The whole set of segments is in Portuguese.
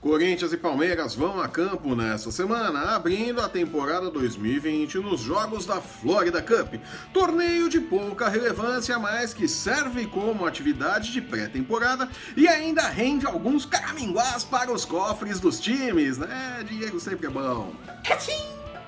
Corinthians e Palmeiras vão a campo nesta semana, abrindo a temporada 2020 nos Jogos da Florida Cup, torneio de pouca relevância, mas que serve como atividade de pré-temporada e ainda rende alguns caraminguás para os cofres dos times, né? Dinheiro sempre é bom. Cachim,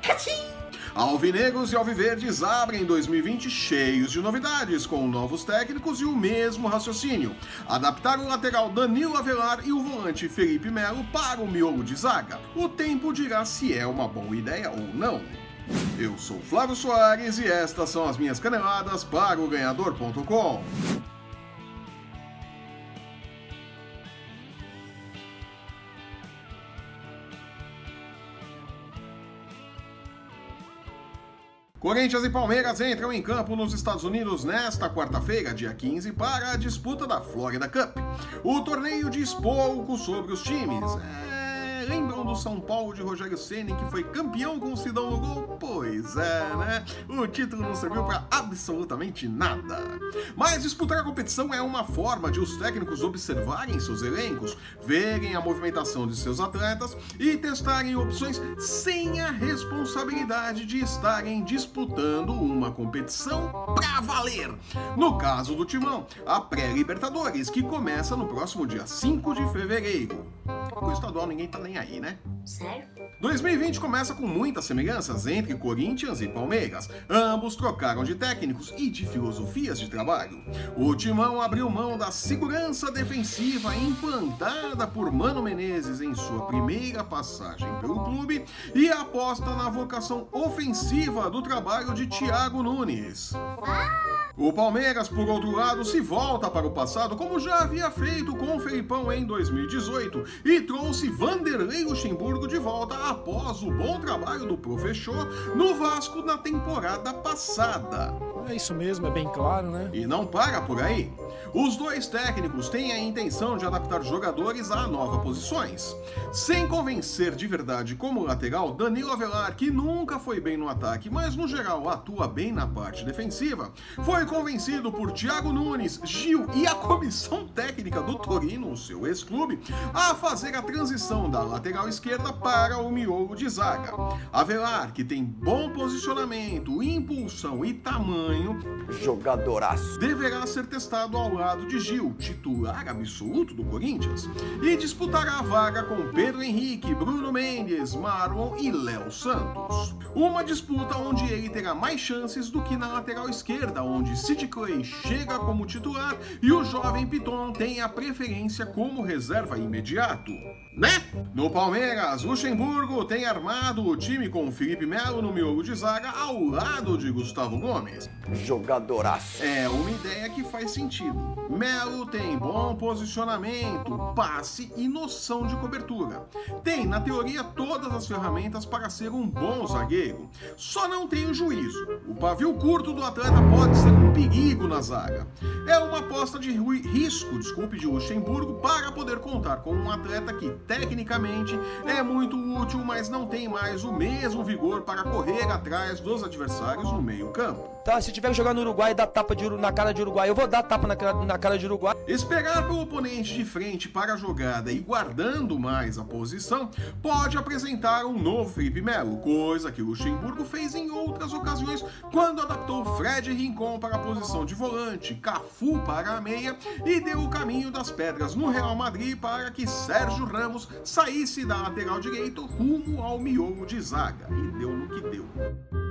cachim. Alvinegros e Alviverdes abrem 2020 cheios de novidades, com novos técnicos e o mesmo raciocínio. Adaptar o lateral Danilo Avelar e o volante Felipe Melo para o miolo de zaga. O tempo dirá se é uma boa ideia ou não. Eu sou Flávio Soares e estas são as minhas caneladas para o Ganhador.com. Corinthians e Palmeiras entram em campo nos Estados Unidos nesta quarta-feira, dia 15, para a disputa da Florida Cup. O torneio diz pouco sobre os times. É lembram do São Paulo de Rogério Ceni que foi campeão com o Sidão no gol? Pois é, né? O título não serviu para absolutamente nada. Mas disputar a competição é uma forma de os técnicos observarem seus elencos, verem a movimentação de seus atletas e testarem opções sem a responsabilidade de estarem disputando uma competição pra valer. No caso do Timão, a pré-Libertadores, que começa no próximo dia 5 de fevereiro. O estadual ninguém tá nem aí, né? Sério? 2020 começa com muitas semelhanças entre Corinthians e Palmeiras. Ambos trocaram de técnicos e de filosofias de trabalho. O Timão abriu mão da segurança defensiva implantada por Mano Menezes em sua primeira passagem pelo clube e aposta na vocação ofensiva do trabalho de Thiago Nunes. Ah! O Palmeiras, por outro lado, se volta para o passado, como já havia feito com o Felipão em 2018, e trouxe Vanderlei Luxemburgo de volta após o bom trabalho do professor no Vasco na temporada passada. É isso mesmo, é bem claro, né? E não para por aí. Os dois técnicos têm a intenção de adaptar jogadores a novas posições. Sem convencer de verdade como lateral, Danilo Avelar, que nunca foi bem no ataque, mas no geral atua bem na parte defensiva, foi convencido por Thiago Nunes, Gil e a comissão técnica do Torino, o seu ex-clube, a fazer a transição da lateral esquerda para o miolo de zaga. Avelar, que tem bom posicionamento, impulsão e tamanho tamanho, jogadoraço, deverá ser testado ao lado de Gil, titular absoluto do Corinthians, e disputará a vaga com Pedro Henrique, Bruno Mendes, Marlon e Léo Santos. Uma disputa onde ele terá mais chances do que na lateral esquerda, onde Sid Clay chega como titular e o jovem Piton tem a preferência como reserva imediato. Né? No Palmeiras, Luxemburgo tem armado o time com Felipe Melo no miolo de zaga ao lado de Gustavo Gomes. Jogadoraço. É uma ideia que faz sentido. Melo tem bom posicionamento, passe e noção de cobertura. Tem, na teoria, todas as ferramentas para ser um bom zagueiro. Só não tem o juízo. O pavio curto do atleta pode ser um perigo na zaga. É uma aposta de risco, desculpe, de Luxemburgo para poder contar com um atleta que, tecnicamente, é muito útil, mas não tem mais o mesmo vigor para correr atrás dos adversários no meio-campo. Tá, se tiver que jogar no Uruguai dar tapa de, na cara de Uruguai, eu vou dar tapa na, na cara de Uruguai. Esperar pelo oponente de frente para a jogada e guardando mais a posição pode apresentar um novo Felipe Melo, coisa que o Luxemburgo fez em outras ocasiões quando adaptou Fred Rincon para a posição de volante, Cafu para a meia e deu o caminho das pedras no Real Madrid para que Sérgio Ramos saísse da lateral direito rumo ao miolo de zaga. E deu no que deu.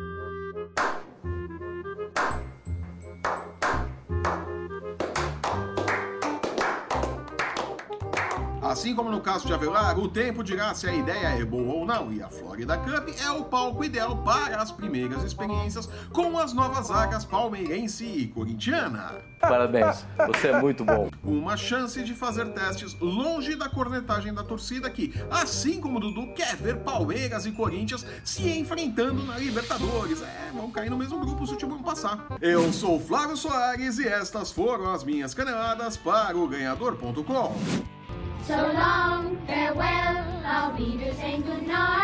Assim como no caso de Avelar, o tempo dirá se a ideia é boa ou não, e a Florida Cup é o palco ideal para as primeiras experiências com as novas zagas palmeirense e corintiana. Parabéns, você é muito bom. Uma chance de fazer testes longe da cornetagem da torcida que, assim como o Dudu, quer ver Palmeiras e Corinthians se enfrentando na Libertadores. É, vão cair no mesmo grupo se o time passar. Eu sou Flávio Soares e estas foram as minhas caneladas para o Ganhador.com. So long, farewell,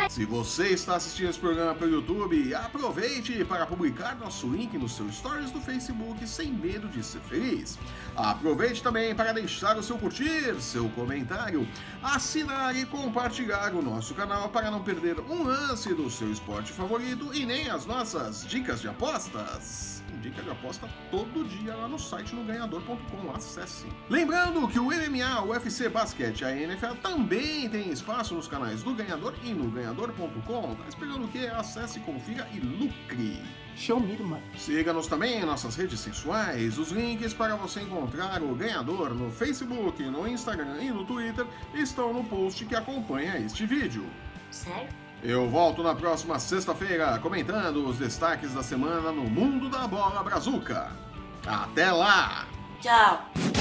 Se você está assistindo esse programa pelo YouTube, aproveite para publicar nosso link no seu stories do Facebook sem medo de ser feliz. Aproveite também para deixar o seu curtir, seu comentário, assinar e compartilhar o nosso canal para não perder um lance do seu esporte favorito e nem as nossas dicas de apostas dica de aposta todo dia lá no site no ganhador.com. Acesse. Lembrando que o MMA, o UFC Basquete e a NFL também tem espaço nos canais do Ganhador e no ganhador.com. Tá esperando o quê? Acesse, confira e lucre. Show me, mano. Siga-nos também em nossas redes sensuais. Os links para você encontrar o ganhador no Facebook, no Instagram e no Twitter estão no post que acompanha este vídeo. Sério? Eu volto na próxima sexta-feira comentando os destaques da semana no mundo da bola brazuca. Até lá! Tchau!